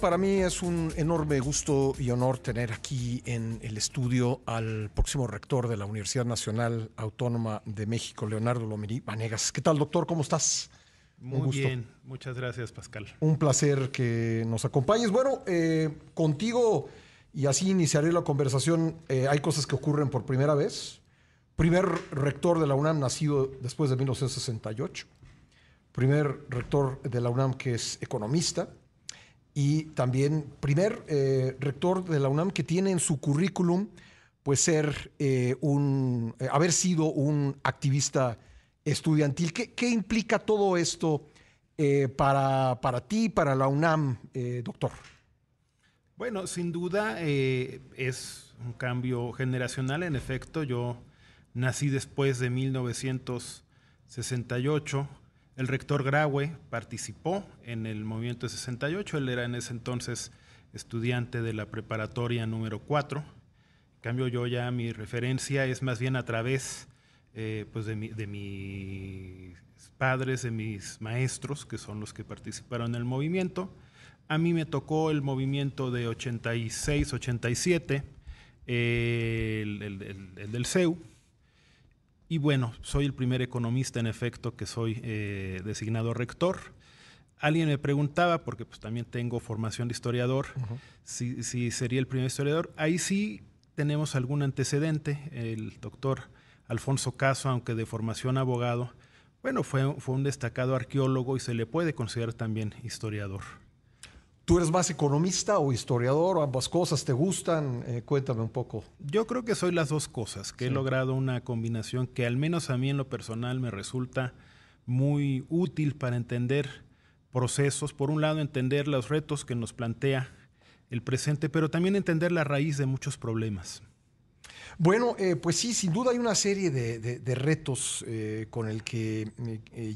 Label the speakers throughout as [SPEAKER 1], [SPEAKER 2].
[SPEAKER 1] Para mí es un enorme gusto y honor tener aquí en el estudio al próximo rector de la Universidad Nacional Autónoma de México, Leonardo Lomerí Vanegas. ¿Qué tal, doctor? ¿Cómo estás?
[SPEAKER 2] Muy bien, muchas gracias, Pascal.
[SPEAKER 1] Un placer que nos acompañes. Bueno, eh, contigo, y así iniciaré la conversación, eh, hay cosas que ocurren por primera vez. Primer rector de la UNAM nacido después de 1968. Primer rector de la UNAM que es economista y también primer eh, rector de la UNAM que tiene en su currículum pues ser eh, un, eh, haber sido un activista estudiantil. ¿Qué, qué implica todo esto para, para ti, para la UNAM, doctor?
[SPEAKER 2] Bueno, sin duda es un cambio generacional. En efecto, yo nací después de 1968 el rector Graue participó en el movimiento 68, él era en ese entonces estudiante de la preparatoria número 4. En cambio, yo ya mi referencia es más bien a través eh, pues de, mis padres, de mis maestros, que son los que participaron en el movimiento. A mí me tocó el movimiento de 86, 87, eh, el, el del CEU, y bueno, soy el primer economista en efecto que soy eh, designado rector. Alguien me preguntaba, porque pues también tengo formación de historiador, si, sería el primer historiador. Ahí sí tenemos algún antecedente. El doctor Alfonso Caso, aunque de formación abogado, bueno, fue, fue un destacado arqueólogo y se le puede considerar también historiador.
[SPEAKER 1] ¿Tú eres más economista o historiador o ambas cosas te gustan? Eh, cuéntame un poco.
[SPEAKER 2] Yo creo que soy las dos cosas, que he logrado una combinación que al menos a mí en lo personal me resulta muy útil para entender procesos. Por un lado, entender los retos que nos plantea el presente, pero también entender la raíz de muchos problemas.
[SPEAKER 1] Bueno, eh, pues sí, sin duda hay una serie de, retos eh, con el que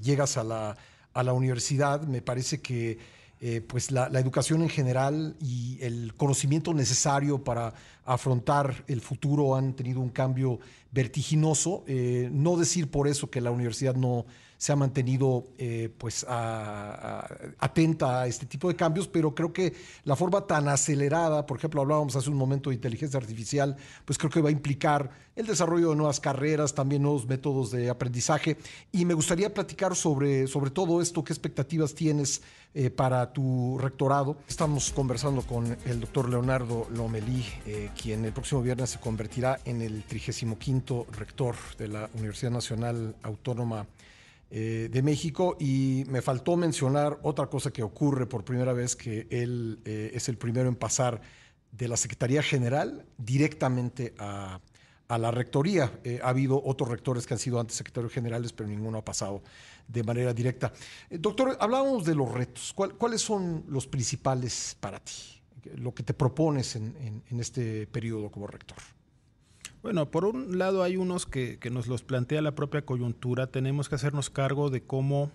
[SPEAKER 1] llegas a la, a la universidad. Me parece que eh, pues la, educación en general y el conocimiento necesario para afrontar el futuro han tenido un cambio vertiginoso. Eh, no decir por eso que la universidad no se ha mantenido eh, pues atenta a este tipo de cambios, pero creo que la forma tan acelerada, por ejemplo, hablábamos hace un momento de inteligencia artificial, pues creo que va a implicar el desarrollo de nuevas carreras, también nuevos métodos de aprendizaje. Y me gustaría platicar sobre, sobre todo esto, qué expectativas tienes eh, para tu rectorado. Estamos conversando con el doctor Leonardo Lomelí, eh, quien el próximo viernes se convertirá en el 35 rector de la Universidad Nacional Autónoma eh, de México y me faltó mencionar otra cosa que ocurre por primera vez, que él eh, es el primero en pasar de la Secretaría General directamente a, la Rectoría. Eh, ha habido otros rectores que han sido antes secretarios generales, pero ninguno ha pasado de manera directa. doctor, hablábamos de los retos. ¿Cuáles son los principales para ti? Lo que te propones en este periodo como rector.
[SPEAKER 2] Bueno, por un lado hay unos que, nos los plantea la propia coyuntura. Tenemos que hacernos cargo de cómo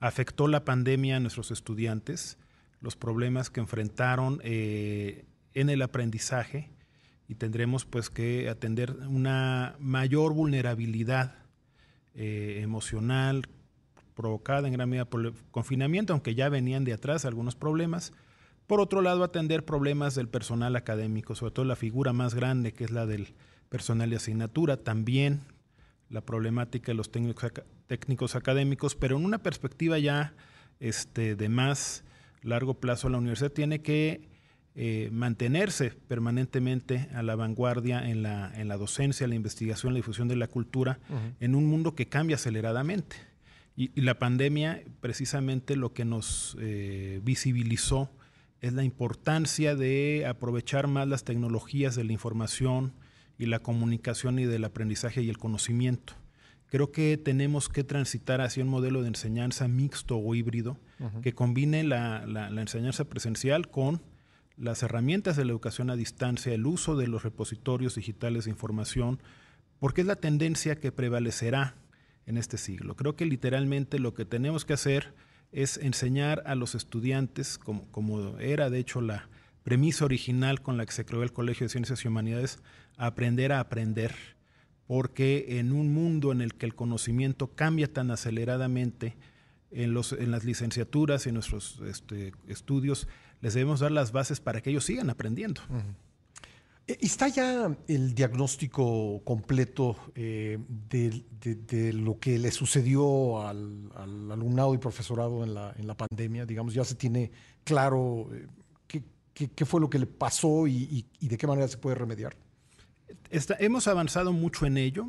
[SPEAKER 2] afectó la pandemia a nuestros estudiantes, los problemas que enfrentaron eh, en el aprendizaje y tendremos pues que atender una mayor vulnerabilidad eh, emocional provocada en gran medida por el confinamiento, aunque ya venían de atrás algunos problemas. Por otro lado, atender problemas del personal académico, sobre todo la figura más grande que es la del personal de asignatura, también la problemática de los técnicos, académicos, pero en una perspectiva ya este, de más largo plazo, la universidad tiene que eh, mantenerse permanentemente a la vanguardia en la, en la docencia, la investigación, la difusión de la cultura, en un mundo que cambia aceleradamente. Y, la pandemia, precisamente lo que nos eh, visibilizó es la importancia de aprovechar más las tecnologías de la información, y la comunicación y del aprendizaje y el conocimiento. Creo que tenemos que transitar hacia un modelo de enseñanza mixto o híbrido que combine la, enseñanza presencial con las herramientas de la educación a distancia, el uso de los repositorios digitales de información, porque es la tendencia que prevalecerá en este siglo. Creo que literalmente lo que tenemos que hacer es enseñar a los estudiantes, como, como era de hecho la, premisa original con la que se creó el Colegio de Ciencias y Humanidades, aprender a aprender, porque en un mundo en el que el conocimiento cambia tan aceleradamente, en, los, en las licenciaturas, en nuestros este, estudios, les debemos dar las bases para que ellos sigan aprendiendo.
[SPEAKER 1] Eh, ¿Está ya el diagnóstico completo eh, de, lo que le sucedió al, alumnado y profesorado en la, en la, pandemia? Digamos, ya se tiene claro eh, qué, fue lo que le pasó y, de qué manera se puede remediar.
[SPEAKER 2] hemos avanzado mucho en ello.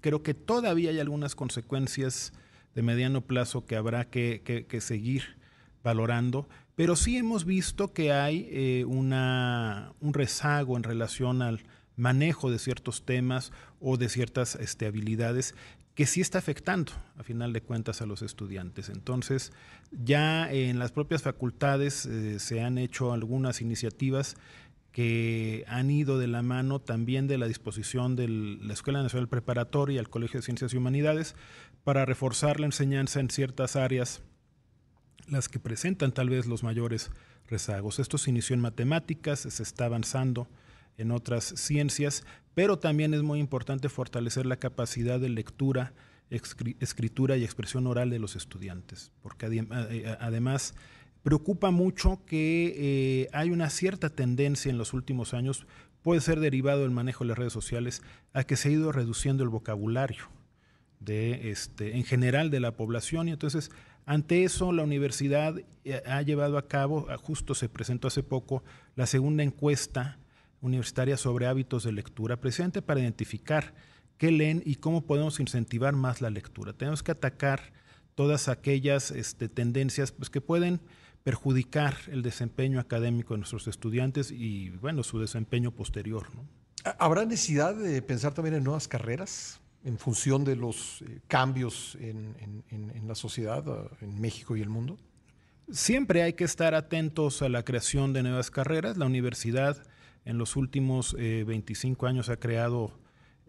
[SPEAKER 2] Creo que todavía hay algunas consecuencias de mediano plazo que habrá que, seguir valorando, pero sí hemos visto que hay eh, una, un rezago en relación al manejo de ciertos temas o de ciertas este, habilidades que sí está afectando, a final de cuentas, a los estudiantes. Entonces, ya en las propias facultades eh, se han hecho algunas iniciativas que han ido de la mano también de la disposición de la Escuela Nacional Preparatoria y el Colegio de Ciencias y Humanidades para reforzar la enseñanza en ciertas áreas, las que presentan tal vez los mayores rezagos. Esto se inició en matemáticas, se está avanzando en otras ciencias, pero también es muy importante fortalecer la capacidad de lectura, escritura y expresión oral de los estudiantes, porque eh, además preocupa mucho que eh, hay una cierta tendencia en los últimos años, puede ser derivado del manejo de las redes sociales, a que se ha ido reduciendo el vocabulario de este, en general de la población y entonces ante eso la universidad eh, ha llevado a cabo, justo se presentó hace poco, la segunda encuesta universitaria sobre hábitos de lectura, precisamente para identificar qué leen y cómo podemos incentivar más la lectura. Tenemos que atacar todas aquellas este, tendencias pues, que pueden perjudicar el desempeño académico de nuestros estudiantes y bueno, su desempeño posterior.
[SPEAKER 1] ¿Habrá necesidad de pensar también en nuevas carreras en función de los eh, cambios en, la sociedad, ah, en México y el mundo?
[SPEAKER 2] Siempre hay que estar atentos a la creación de nuevas carreras. La universidad en los últimos 25 eh, años ha creado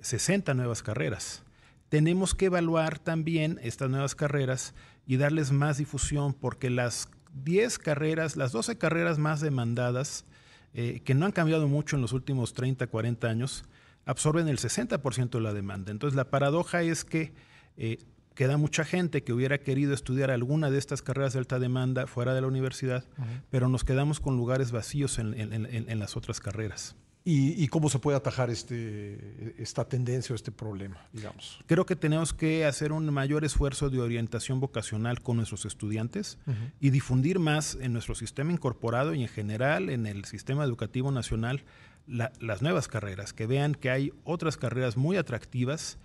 [SPEAKER 2] 60 nuevas carreras. Tenemos que evaluar también estas nuevas carreras y darles más difusión porque las 10 carreras, las 12 carreras más demandadas, eh, que no han cambiado mucho en los últimos 30, 40 años, absorben el 60% de la demanda. Entonces la paradoja es que eh, queda mucha gente que hubiera querido estudiar alguna de estas carreras de alta demanda fuera de la universidad, pero nos quedamos con lugares vacíos en las otras carreras.
[SPEAKER 1] ¿Y, cómo se puede atajar este, esta tendencia o este problema, digamos?
[SPEAKER 2] Creo que tenemos que hacer un mayor esfuerzo de orientación vocacional con nuestros estudiantes y difundir más en nuestro sistema incorporado y en general en el sistema educativo nacional las nuevas carreras, que vean que hay otras carreras muy atractivas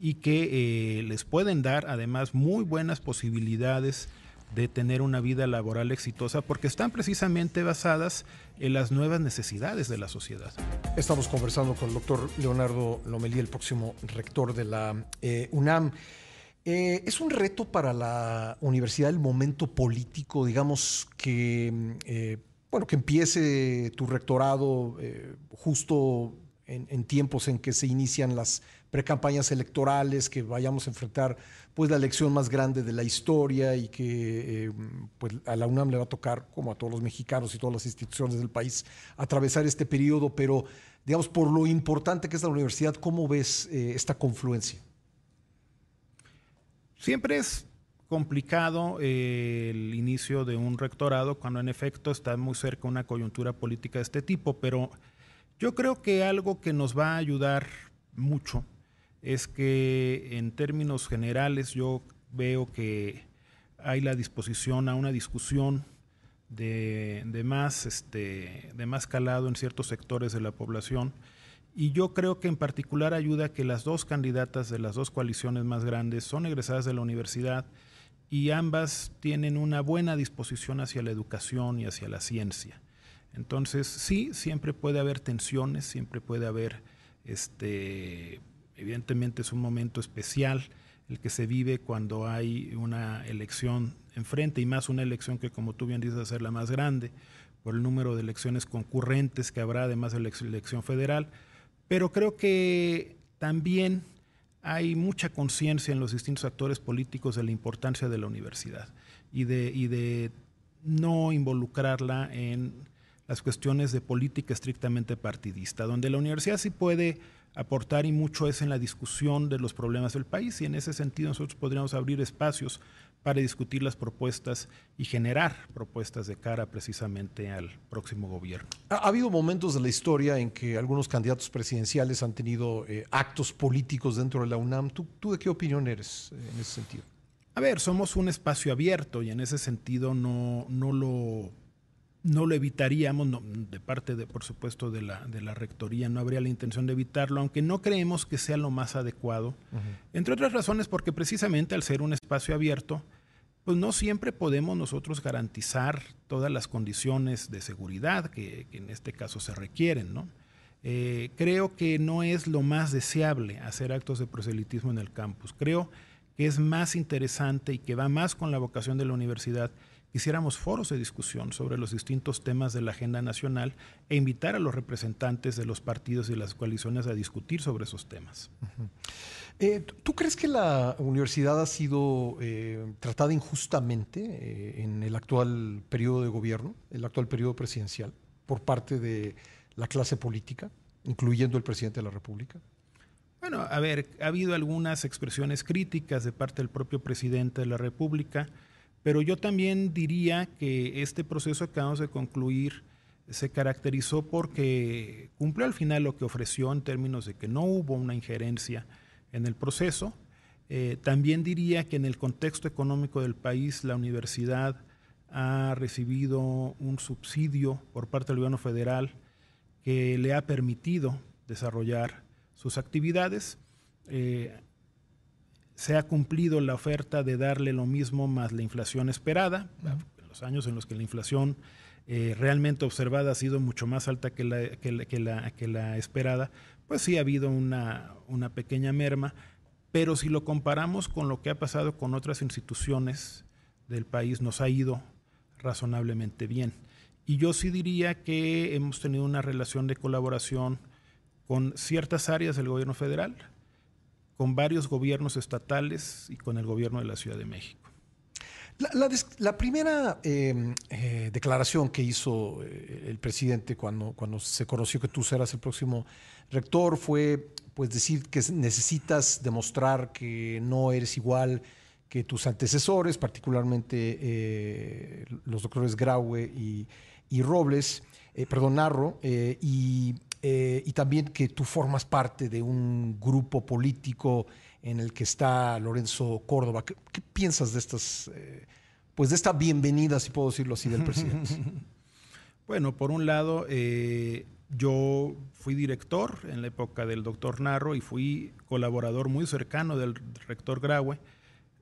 [SPEAKER 2] y que eh, les pueden dar además muy buenas posibilidades de tener una vida laboral exitosa porque están precisamente basadas en las nuevas necesidades de la sociedad.
[SPEAKER 1] Estamos conversando con el doctor Leonardo Lomelí, el próximo rector de la eh, UNAM. Eh, es un reto para la universidad el momento político, digamos que, bueno, que empiece tu rectorado justo en, tiempos en que se inician las precampañas electorales, que vayamos a enfrentar pues la elección más grande de la historia y que eh, pues a la UNAM le va a tocar, como a todos los mexicanos y todas las instituciones del país, atravesar este periodo, pero digamos, por lo importante que es la universidad, ¿cómo ves eh, esta confluencia?
[SPEAKER 2] Siempre es complicado eh, el inicio de un rectorado cuando en efecto está muy cerca una coyuntura política de este tipo, pero yo creo que algo que nos va a ayudar mucho es que en términos generales yo veo que hay la disposición a una discusión de, más, este, de más calado en ciertos sectores de la población. Y yo creo que en particular ayuda que las dos candidatas de las dos coaliciones más grandes son egresadas de la universidad y ambas tienen una buena disposición hacia la educación y hacia la ciencia. Entonces, sí, siempre puede haber tensiones, siempre puede haber este, Evidentemente es un momento especial el que se vive cuando hay una elección enfrente y más una elección que como tú bien dices va ser la más grande por el número de elecciones concurrentes que habrá además de la elección federal. Pero creo que también hay mucha conciencia en los distintos actores políticos de la importancia de la universidad y de, y de no involucrarla en las cuestiones de política estrictamente partidista, donde la universidad sí puede aportar y mucho es en la discusión de los problemas del país y en ese sentido nosotros podríamos abrir espacios para discutir las propuestas y generar propuestas de cara precisamente al próximo gobierno.
[SPEAKER 1] Ha, habido momentos de la historia en que algunos candidatos presidenciales han tenido eh, actos políticos dentro de la UNAM. ¿Tú, ¿Tú, de qué opinión eres eh, en ese sentido?
[SPEAKER 2] A ver, somos un espacio abierto y en ese sentido no, no lo no lo evitaríamos, de parte, de, por supuesto, de la, de la rectoría, no habría la intención de evitarlo, aunque no creemos que sea lo más adecuado, entre otras razones porque precisamente al ser un espacio abierto, pues no siempre podemos nosotros garantizar todas las condiciones de seguridad que, en este caso se requieren, ¿no? Eh, creo que no es lo más deseable hacer actos de proselitismo en el campus. Creo que es más interesante y que va más con la vocación de la universidad hiciéramos foros de discusión sobre los distintos temas de la agenda nacional e invitar a los representantes de los partidos y las coaliciones a discutir sobre esos temas.
[SPEAKER 1] Eh, ¿Tú crees que la universidad ha sido eh, tratada injustamente eh, en el actual periodo de gobierno, el actual periodo presidencial, por parte de la clase política, incluyendo el presidente de la República?
[SPEAKER 2] Bueno, a ver, ha habido algunas expresiones críticas de parte del propio presidente de la República pero yo también diría que este proceso que acabamos de concluir se caracterizó porque cumplió al final lo que ofreció en términos de que no hubo una injerencia en el proceso. Eh, también diría que en el contexto económico del país la universidad ha recibido un subsidio por parte del gobierno federal que le ha permitido desarrollar sus actividades. Eh, se ha cumplido la oferta de darle lo mismo más la inflación esperada. En los años en los que la inflación eh, realmente observada ha sido mucho más alta que la, que la, esperada, pues sí ha habido una, una, pequeña merma, pero si lo comparamos con lo que ha pasado con otras instituciones del país, nos ha ido razonablemente bien. Y yo sí diría que hemos tenido una relación de colaboración con ciertas áreas del gobierno federal, con varios gobiernos estatales y con el gobierno de la Ciudad de México.
[SPEAKER 1] La, primera em, eh, declaración que hizo eh, el presidente cuando, cuando se conoció que tú serás el próximo rector fue pues decir que necesitas demostrar que no eres igual que tus antecesores, particularmente eh, los doctores Graue y, y Robles, perdón, Narro, y eh, y también que tú formas parte de un grupo político en el que está Lorenzo Córdoba. ¿Qué, piensas de estas, eh, pues de esta bienvenida, si puedo decirlo así, del presidente?
[SPEAKER 2] bueno, por un lado, eh, yo fui director en la época del doctor Narro y fui colaborador muy cercano del rector Graue.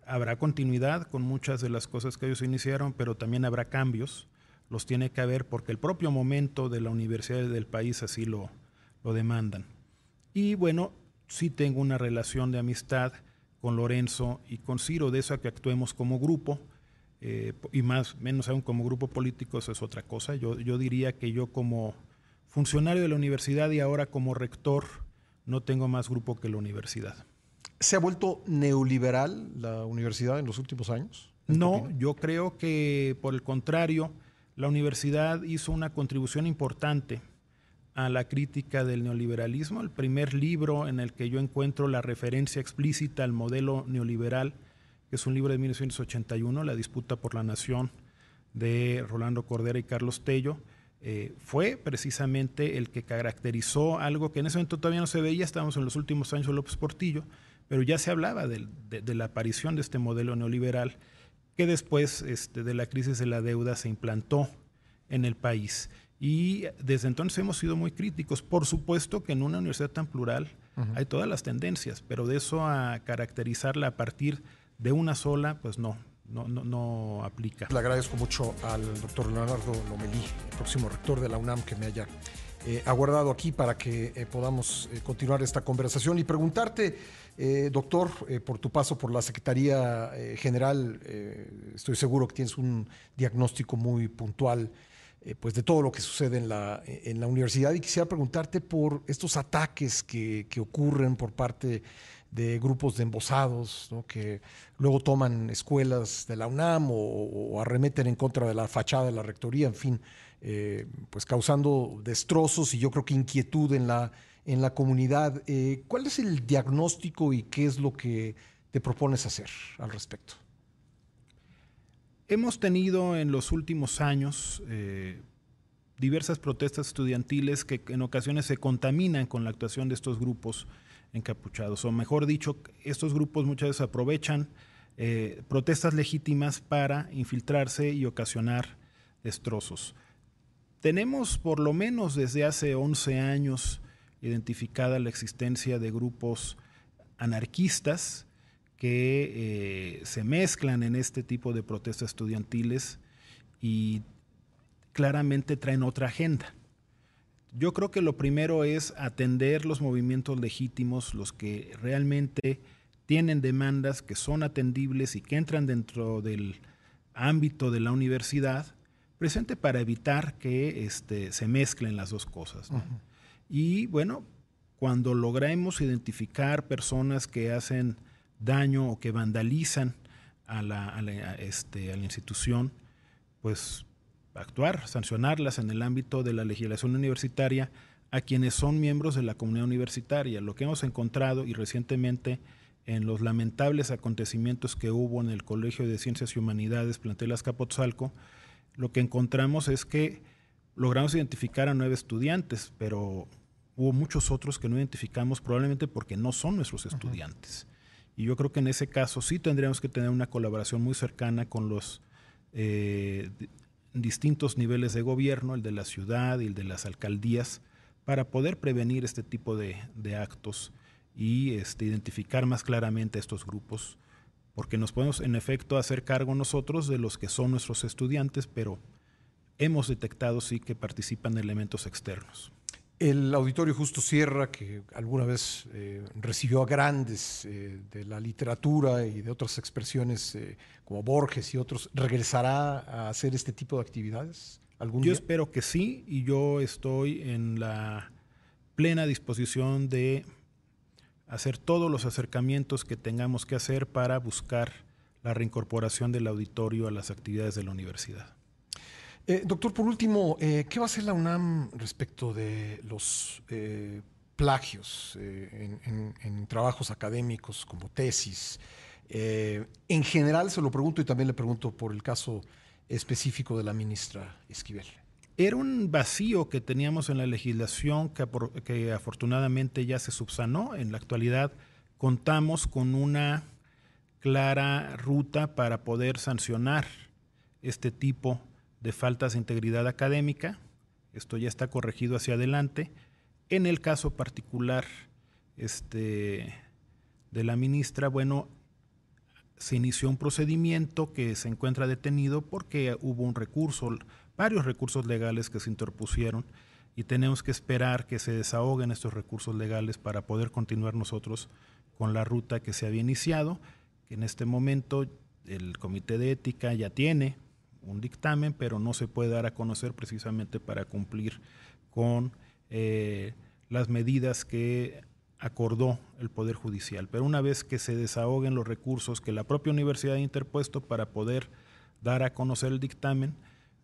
[SPEAKER 2] Habrá continuidad con muchas de las cosas que ellos iniciaron, pero también habrá cambios los tiene que haber porque el propio momento de la universidad del país así lo, lo demandan. Y bueno, sí tengo una relación de amistad con Lorenzo y con Ciro, de eso a que actuemos como grupo, eh, y más menos aún como grupo político, eso es otra cosa. Yo, yo diría que yo como funcionario de la universidad y ahora como rector no tengo más grupo que la universidad.
[SPEAKER 1] ¿Se ha vuelto neoliberal la universidad en los últimos años?
[SPEAKER 2] No, yo creo que por el contrario, la universidad hizo una contribución importante a la crítica del neoliberalismo. El primer libro en el que yo encuentro la referencia explícita al modelo neoliberal, que es un libro de 1981, La disputa por la nación, de Rolando Cordera y Carlos Tello, eh, fue precisamente el que caracterizó algo que en ese momento todavía no se veía, estábamos en los últimos años de López Portillo, pero ya se hablaba de, de la aparición de este modelo neoliberal que después este, de la crisis de la deuda se implantó en el país. Y desde entonces hemos sido muy críticos. Por supuesto que en una universidad tan plural hay todas las tendencias, pero de eso a caracterizarla a partir de una sola, pues no, no, no, aplica.
[SPEAKER 1] Le agradezco mucho al doctor Leonardo Lomelí, el próximo rector de la UNAM, que me haya eh, aguardado aquí para que eh, podamos eh, continuar esta conversación y preguntarte eh, doctor, por tu paso por la Secretaría General, estoy seguro que tienes un diagnóstico muy puntual pues de todo lo que sucede en la, en la universidad y quisiera preguntarte por estos ataques que, ocurren por parte de grupos de embosados que luego toman escuelas de la UNAM o, arremeten en contra de la fachada de la rectoría, en fin, pues causando destrozos y yo creo que inquietud en la en la comunidad. Eh, ¿Cuál es el diagnóstico y qué es lo que te propones hacer al respecto?
[SPEAKER 2] Hemos tenido en los últimos años eh, diversas protestas estudiantiles que en ocasiones se contaminan con la actuación de estos grupos encapuchados, o mejor dicho, estos grupos muchas veces aprovechan eh, protestas legítimas para infiltrarse y ocasionar destrozos. Tenemos por lo menos desde hace 11 años identificada la existencia de grupos anarquistas que eh, se mezclan en este tipo de protestas estudiantiles y claramente traen otra agenda. Yo creo que lo primero es atender los movimientos legítimos, los que realmente tienen demandas que son atendibles y que entran dentro del ámbito de la universidad, presente para evitar que este, se mezclen las dos cosas. Y bueno, cuando logremos identificar personas que hacen daño o que vandalizan a la, este, a la institución, pues actuar, sancionarlas en el ámbito de la legislación universitaria a quienes son miembros de la comunidad universitaria. Lo que hemos encontrado y recientemente en los lamentables acontecimientos que hubo en el Colegio de Ciencias y Humanidades Plantel Azcapotzalco, lo que encontramos es que logramos identificar a nueve estudiantes, pero hubo muchos otros que no identificamos probablemente porque no son nuestros estudiantes. Y yo creo que en ese caso sí tendríamos que tener una colaboración muy cercana con los eh, distintos niveles de gobierno, el de la ciudad y el de las alcaldías, para poder prevenir este tipo de, de actos y este, identificar más claramente a estos grupos, porque nos podemos en efecto hacer cargo nosotros de los que son nuestros estudiantes, pero hemos detectado sí que participan elementos externos.
[SPEAKER 1] El Auditorio Justo Sierra, que alguna vez eh, recibió a grandes eh, de la literatura y de otras expresiones eh, como Borges y otros, ¿regresará a hacer este tipo de actividades algún
[SPEAKER 2] yo espero que sí, y yo estoy en la plena disposición de hacer todos los acercamientos que tengamos que hacer para buscar la reincorporación del auditorio a las actividades de la universidad.
[SPEAKER 1] Eh, doctor, por último, eh, ¿qué va a hacer la UNAM respecto de los eh, plagios en, trabajos académicos como tesis? en general se lo pregunto y también le pregunto por el caso específico de la ministra Esquivel.
[SPEAKER 2] Era un vacío que teníamos en la legislación que, afortunadamente ya se subsanó. En la actualidad contamos con una clara ruta para poder sancionar este tipo de faltas de integridad académica. Esto ya está corregido hacia adelante. En el caso particular este, de la ministra, bueno, se inició un procedimiento que se encuentra detenido porque hubo un recurso varios recursos legales que se interpusieron y tenemos que esperar que se desahoguen estos recursos legales para poder continuar nosotros con la ruta que se había iniciado, que en este momento el Comité de Ética ya tiene un dictamen, pero no se puede dar a conocer precisamente para cumplir con eh, las medidas que acordó el Poder Judicial. Pero una vez que se desahoguen los recursos que la propia universidad ha interpuesto para poder dar a conocer el dictamen,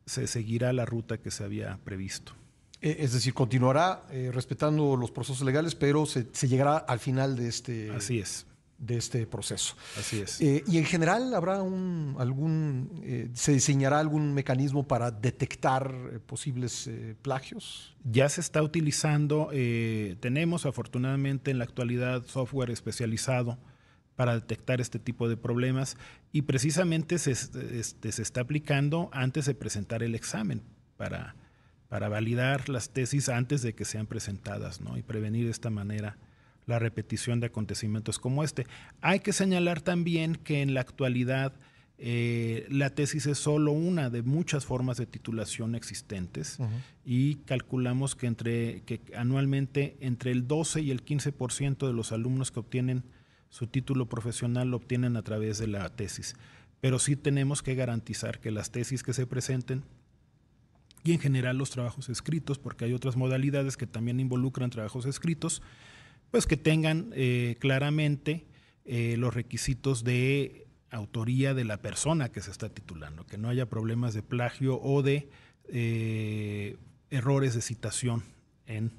[SPEAKER 2] se seguirá la ruta que se había previsto.
[SPEAKER 1] Eh, es decir, continuará eh, respetando los procesos legales, pero se, llegará al final de este,
[SPEAKER 2] Así es.
[SPEAKER 1] de este proceso.
[SPEAKER 2] Así es.
[SPEAKER 1] Eh, y en general habrá un, algún, se diseñará algún mecanismo para detectar posibles plagios.
[SPEAKER 2] Ya se está utilizando, tenemos afortunadamente en la actualidad software especializado para detectar este tipo de problemas y precisamente se, este, se está aplicando antes de presentar el examen para, para validar las tesis antes de que sean presentadas ¿no? y prevenir de esta manera la repetición de acontecimientos como este. Hay que señalar también que en la actualidad eh, la tesis es solo una de muchas formas de titulación existentes y calculamos que, entre, que anualmente entre el 12 y el 15% de los alumnos que obtienen su título profesional lo obtienen a través de la tesis. Pero sí tenemos que garantizar que las tesis que se presenten y en general los trabajos escritos, porque hay otras modalidades que también involucran trabajos escritos, pues que tengan eh, claramente eh, los requisitos de autoría de la persona que se está titulando, que no haya problemas de plagio o de eh, errores de citación en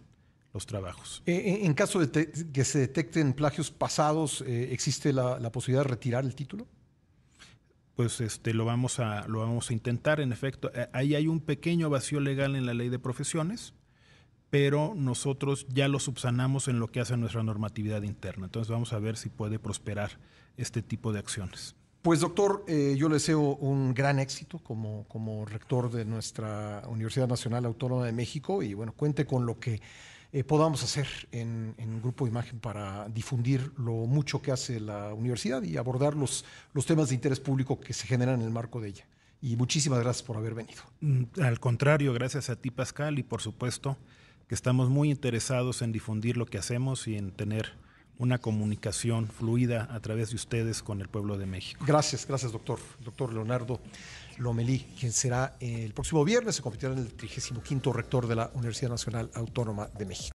[SPEAKER 2] los trabajos.
[SPEAKER 1] Eh, eh, en caso de que se detecten plagios pasados, eh, ¿existe la, posibilidad de retirar el título?
[SPEAKER 2] pues este, lo, vamos a, lo vamos a intentar. En efecto, ahí hay un pequeño vacío legal en la ley de profesiones, pero nosotros ya lo subsanamos en lo que hace nuestra normatividad interna. Entonces vamos a ver si puede prosperar este tipo de acciones.
[SPEAKER 1] Pues doctor, eh, yo le deseo un gran éxito como, como rector de nuestra Universidad Nacional Autónoma de México y bueno, cuente con lo que eh, podamos hacer en, en, Grupo Imagen para difundir lo mucho que hace la universidad y abordar los, los temas de interés público que se generan en el marco de ella. Y muchísimas gracias por haber venido.
[SPEAKER 2] Mm, al contrario, gracias a ti Pascal y por supuesto que estamos muy interesados en difundir lo que hacemos y en tener una comunicación fluida a través de ustedes con el pueblo de México.
[SPEAKER 1] Gracias, gracias doctor, doctor Leonardo Lomelí, quien será el próximo viernes, se convirtió en el 35 rector de la Universidad Nacional Autónoma de México.